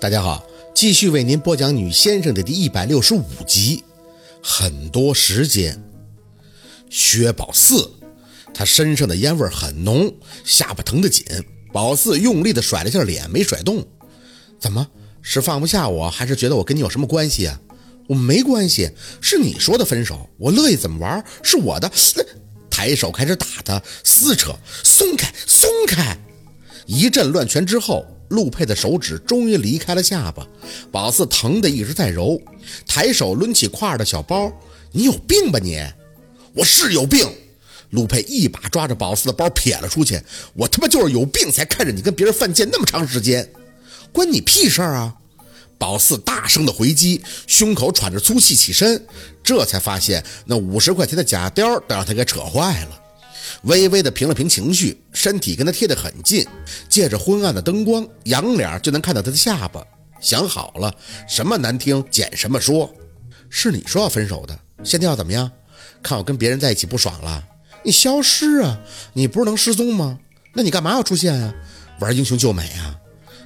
大家好，继续为您播讲《女先生》的第一百六十五集。很多时间，薛宝四，他身上的烟味很浓，下巴疼得紧。宝四用力的甩了下脸，没甩动。怎么是放不下我，还是觉得我跟你有什么关系啊？我没关系，是你说的分手，我乐意怎么玩是我的。抬手开始打他，撕扯，松开，松开。一阵乱拳之后，陆佩的手指终于离开了下巴。宝四疼的一直在揉，抬手抡起挎着的小包：“你有病吧你？我是有病。”陆佩一把抓着宝四的包撇了出去：“我他妈就是有病才看着你跟别人犯贱那么长时间，关你屁事啊！”宝四大声的回击，胸口喘着粗气起身，这才发现那五十块钱的假貂都让他给扯坏了。微微的平了平情绪，身体跟他贴得很近，借着昏暗的灯光，仰脸就能看到他的下巴。想好了，什么难听捡什么说。是你说要分手的，现在要怎么样？看我跟别人在一起不爽了，你消失啊！你不是能失踪吗？那你干嘛要出现啊？玩英雄救美啊？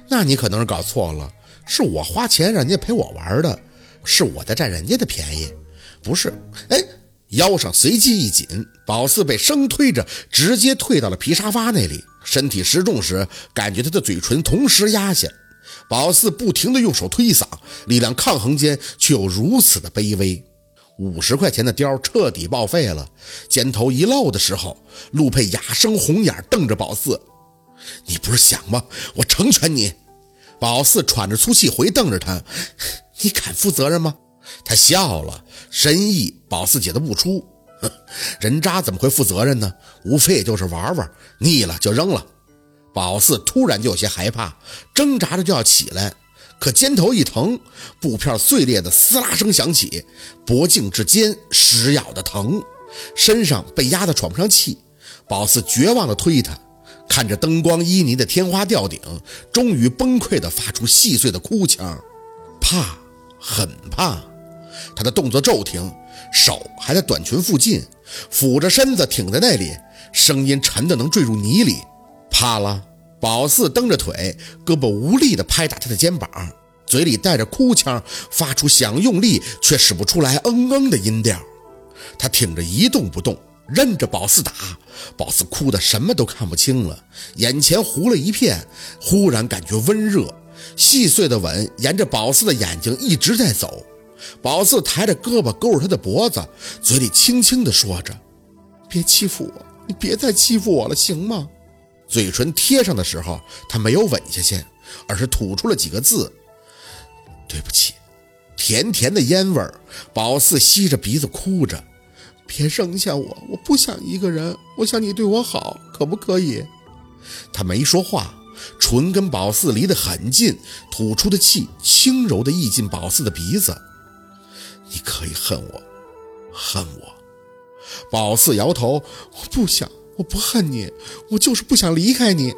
那你可能是搞错了，是我花钱让人家陪我玩的，是我在占人家的便宜，不是？哎。腰上随即一紧，宝四被生推着直接退到了皮沙发那里。身体失重时，感觉他的嘴唇同时压下。宝四不停地用手推搡，力量抗衡间却又如此的卑微。五十块钱的貂彻底报废了。肩头一露的时候，陆佩哑声红眼瞪着宝四：“你不是想吗？我成全你。”宝四喘着粗气回瞪着他：“ 你敢负责任吗？”他笑了，深意宝四解的不出。哼，人渣怎么会负责任呢？无非也就是玩玩，腻了就扔了。宝四突然就有些害怕，挣扎着就要起来，可肩头一疼，布片碎裂的撕拉声响起，脖颈之间撕咬的疼，身上被压得喘不上气。宝四绝望地推他，看着灯光旖旎的天花吊顶，终于崩溃地发出细碎的哭腔，怕，很怕。他的动作骤停，手还在短裙附近，俯着身子挺在那里，声音沉的能坠入泥里。怕了，宝四蹬着腿，胳膊无力地拍打他的肩膀，嘴里带着哭腔，发出想用力却使不出来嗯嗯的音调。他挺着一动不动，任着宝四打。宝四哭得什么都看不清了，眼前糊了一片，忽然感觉温热，细碎的吻沿着宝四的眼睛一直在走。宝四抬着胳膊勾着他的脖子，嘴里轻轻地说着：“别欺负我，你别再欺负我了，行吗？”嘴唇贴上的时候，他没有吻下去，而是吐出了几个字：“对不起。”甜甜的烟味儿，宝四吸着鼻子哭着：“别扔下我，我不想一个人，我想你对我好，可不可以？”他没说话，唇跟宝四离得很近，吐出的气轻柔地溢进宝四的鼻子。你可以恨我，恨我。宝四摇头，我不想，我不恨你，我就是不想离开你。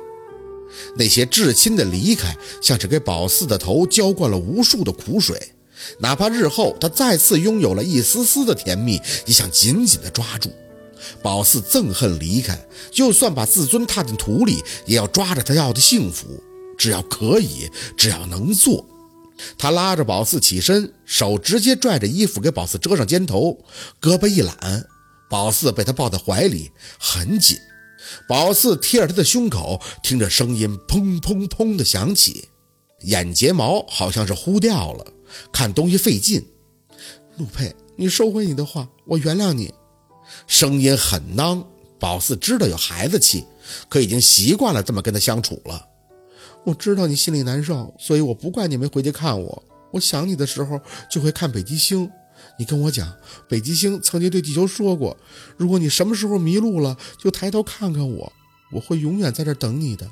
那些至亲的离开，像是给宝四的头浇灌了无数的苦水。哪怕日后他再次拥有了一丝丝的甜蜜，也想紧紧的抓住。宝四憎恨离开，就算把自尊踏进土里，也要抓着他要的幸福。只要可以，只要能做。他拉着宝四起身，手直接拽着衣服给宝四遮上肩头，胳膊一揽，宝四被他抱在怀里，很紧。宝四贴着他的胸口，听着声音砰砰砰的响起，眼睫毛好像是糊掉了，看东西费劲。陆佩，你收回你的话，我原谅你。声音很囔，宝四知道有孩子气，可已经习惯了这么跟他相处了。我知道你心里难受，所以我不怪你没回去看我。我想你的时候就会看北极星。你跟我讲，北极星曾经对地球说过，如果你什么时候迷路了，就抬头看看我，我会永远在这等你的，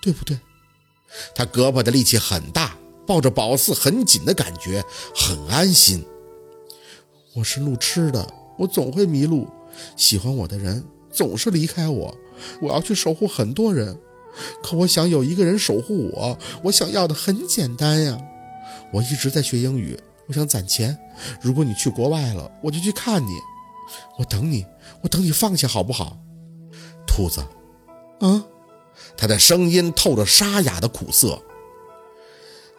对不对？他胳膊的力气很大，抱着宝四很紧的感觉很安心。我是路痴的，我总会迷路。喜欢我的人总是离开我，我要去守护很多人。可我想有一个人守护我，我想要的很简单呀。我一直在学英语，我想攒钱。如果你去国外了，我就去看你。我等你，我等你放下好不好？兔子，啊，他的声音透着沙哑的苦涩。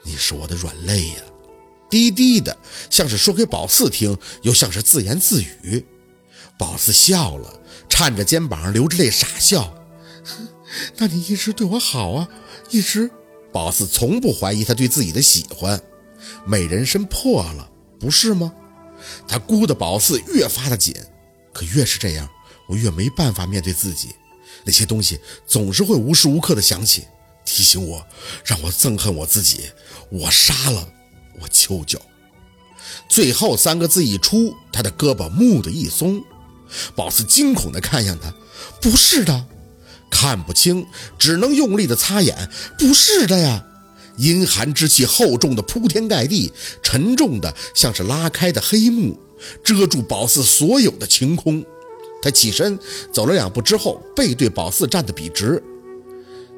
你是我的软肋呀。”低低的，像是说给宝四听，又像是自言自语。宝四笑了，颤着肩膀，流着泪傻笑。那你一直对我好啊，一直。宝四从不怀疑他对自己的喜欢。美人参破了，不是吗？他箍的宝四越发的紧，可越是这样，我越没办法面对自己。那些东西总是会无时无刻的想起，提醒我，让我憎恨我自己。我杀了，我舅舅。最后三个字一出，他的胳膊蓦地一松。宝四惊恐地看向他，不是的，看不清，只能用力的擦眼，不是的呀。阴寒之气厚重的铺天盖地，沉重的像是拉开的黑幕，遮住宝四所有的晴空。他起身走了两步之后，背对宝四站得笔直。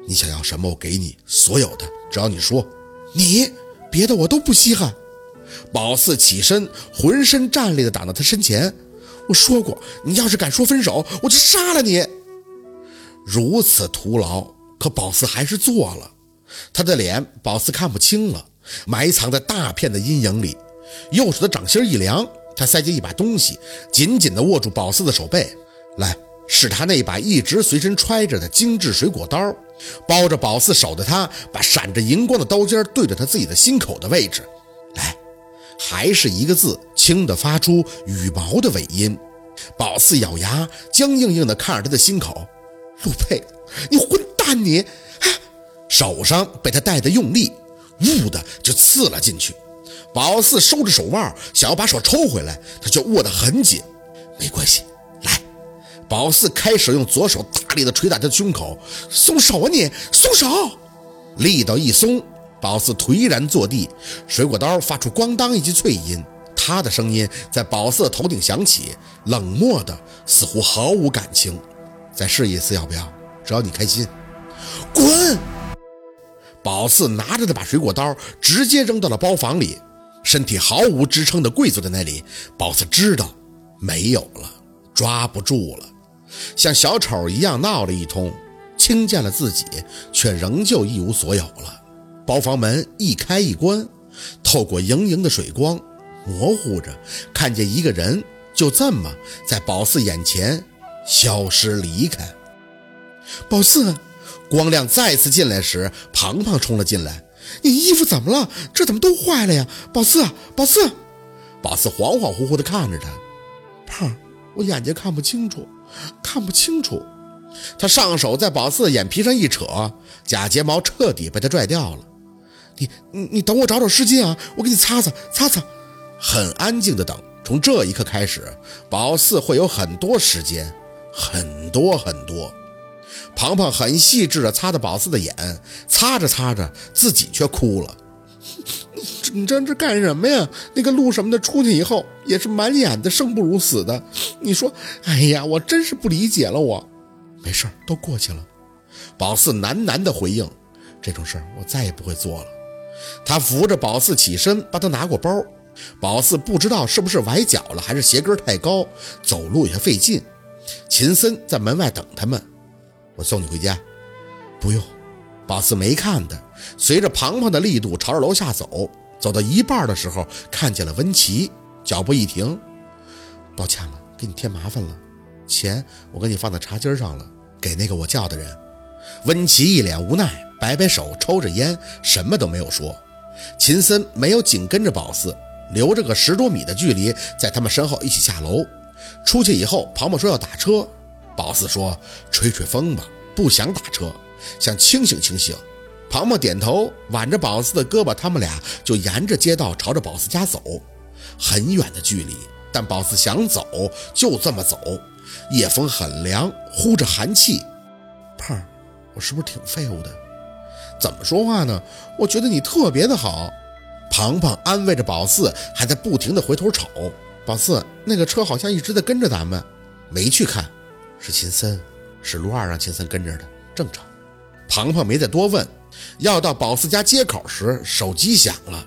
你想要什么，我给你所有的，只要你说。你别的我都不稀罕。宝四起身，浑身战栗的挡到他身前。我说过，你要是敢说分手，我就杀了你。如此徒劳，可宝四还是做了。他的脸，宝四看不清了，埋藏在大片的阴影里。右手的掌心一凉，他塞进一把东西，紧紧地握住宝四的手背。来，是他那把一直随身揣着的精致水果刀。包着宝四手的他，把闪着荧光的刀尖对着他自己的心口的位置。来，还是一个字，轻的发出羽毛的尾音。宝四咬牙，僵硬硬的看着他的心口。陆佩，你混蛋你！手上被他带的用力，呜的就刺了进去。宝四收着手腕，想要把手抽回来，他却握得很紧。没关系，来。宝四开始用左手大力的捶打他的胸口，松手啊你，松手！力道一松，宝四颓然坐地，水果刀发出咣当一记脆音。他的声音在宝四的头顶响起，冷漠的，似乎毫无感情。再试一次要不要？只要你开心。滚！宝四拿着那把水果刀，直接扔到了包房里，身体毫无支撑的跪坐在那里。宝四知道没有了，抓不住了，像小丑一样闹了一通，轻见了自己，却仍旧一无所有了。包房门一开一关，透过莹莹的水光，模糊着看见一个人，就这么在宝四眼前消失离开。宝四。光亮再次进来时，庞庞冲了进来。你衣服怎么了？这怎么都坏了呀？宝四，宝四，宝四恍恍惚惚地看着他。胖，我眼睛看不清楚，看不清楚。他上手在宝四眼皮上一扯，假睫毛彻底被他拽掉了。你你你等我找找湿巾啊，我给你擦擦擦擦。很安静的等，从这一刻开始，宝四会有很多时间，很多很多。庞庞很细致地擦着宝四的眼，擦着擦着，自己却哭了。你这这干什么呀？那个路什么的出去以后，也是满眼的生不如死的。你说，哎呀，我真是不理解了。我，没事都过去了。宝四喃喃地回应：“这种事我再也不会做了。”他扶着宝四起身，帮他拿过包。宝四不知道是不是崴脚了，还是鞋跟太高，走路也费劲。秦森在门外等他们。我送你回家，不用。宝四没看的，随着庞庞的力度朝着楼下走。走到一半的时候，看见了温琪，脚步一停。抱歉了，给你添麻烦了。钱我给你放在茶几上了，给那个我叫的人。温琪一脸无奈，摆摆手，抽着烟，什么都没有说。秦森没有紧跟着宝四，留着个十多米的距离，在他们身后一起下楼。出去以后，庞庞说要打车。宝四说：“吹吹风吧，不想打车，想清醒清醒。”庞庞点头，挽着宝四的胳膊，他们俩就沿着街道朝着宝四家走。很远的距离，但宝四想走就这么走。夜风很凉，呼着寒气。胖儿，我是不是挺废物的？怎么说话呢？我觉得你特别的好。庞庞安慰着宝四，还在不停的回头瞅。宝四，那个车好像一直在跟着咱们，没去看。是秦森，是陆二让秦森跟着的，正常。庞庞没再多问。要到宝四家街口时，手机响了。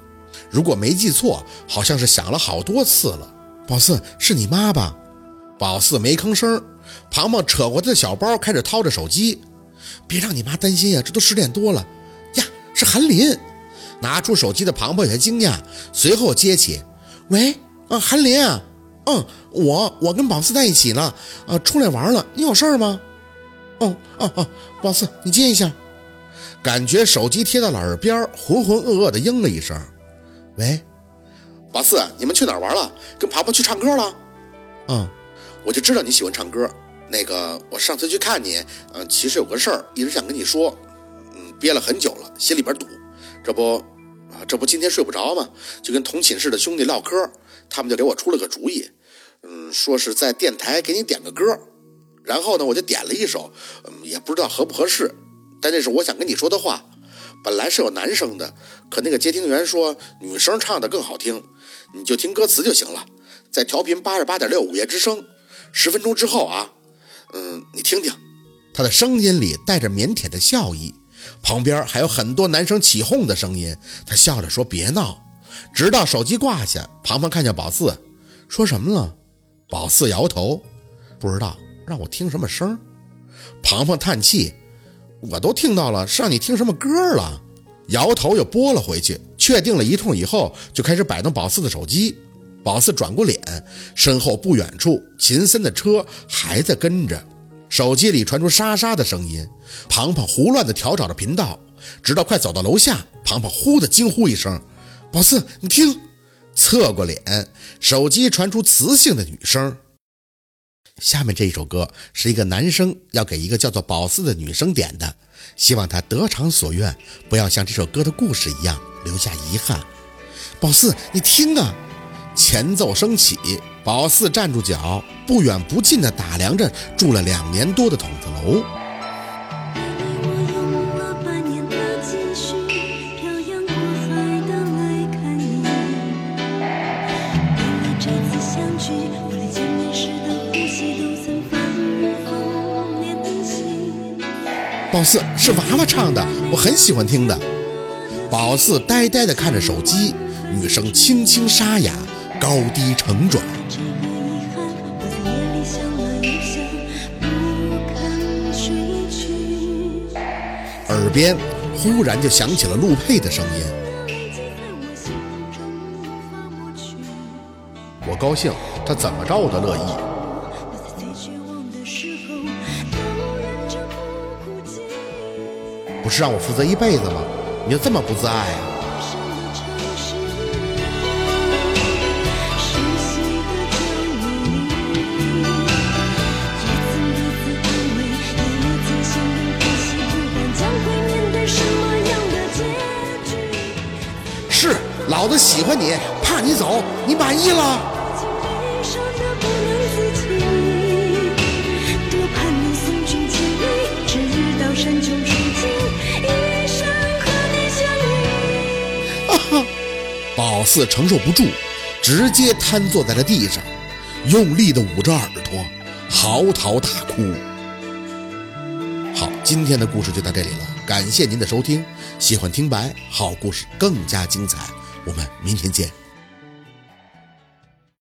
如果没记错，好像是响了好多次了。宝四，是你妈吧？宝四没吭声。庞庞扯过他的小包，开始掏着手机。别让你妈担心呀，这都十点多了。呀，是韩林。拿出手机的庞庞有些惊讶，随后接起：“喂，啊，韩林啊，嗯，我我跟宝四在一起呢，啊，出来玩了，你有事儿吗？哦哦哦，宝四，你接一下。”感觉手机贴到了耳边，浑浑噩噩的应了一声：“喂，宝四，你们去哪儿玩了？跟庞庞去唱歌了？嗯，我就知道你喜欢唱歌。那个，我上次去看你，嗯，其实有个事儿一直想跟你说，嗯，憋了很久了，心里边堵。这不，啊，这不今天睡不着嘛，就跟同寝室的兄弟唠嗑，他们就给我出了个主意，嗯，说是在电台给你点个歌。然后呢，我就点了一首，嗯，也不知道合不合适。”但这是我想跟你说的话，本来是有男生的，可那个接听员说女生唱的更好听，你就听歌词就行了，在调频八十八点六午夜之声，十分钟之后啊，嗯，你听听，他的声音里带着腼腆的笑意，旁边还有很多男生起哄的声音，他笑着说别闹，直到手机挂下，庞庞看见宝四，说什么了？宝四摇头，不知道，让我听什么声？庞庞叹气。我都听到了，是让你听什么歌了？摇头又拨了回去，确定了一通以后，就开始摆弄宝四的手机。宝四转过脸，身后不远处，秦森的车还在跟着。手机里传出沙沙的声音，庞庞胡乱地调找着频道，直到快走到楼下，庞庞忽地惊呼一声：“宝四，你听！”侧过脸，手机传出磁性的女声。下面这一首歌是一个男生要给一个叫做宝四的女生点的，希望她得偿所愿，不要像这首歌的故事一样留下遗憾。宝四，你听啊！前奏声起，宝四站住脚，不远不近地打量着住了两年多的筒子楼。宝四是娃娃唱的，我很喜欢听的。宝四呆呆地看着手机，女声轻轻沙哑，高低成转。耳边忽然就响起了陆佩的声音。我高兴，他怎么着我都乐意。不是让我负责一辈子吗？你就这么不自爱啊？是，老子喜欢你，怕你走，你满意了？似承受不住，直接瘫坐在了地上，用力地捂着耳朵，嚎啕大哭。好，今天的故事就到这里了，感谢您的收听。喜欢听白，好故事更加精彩，我们明天见。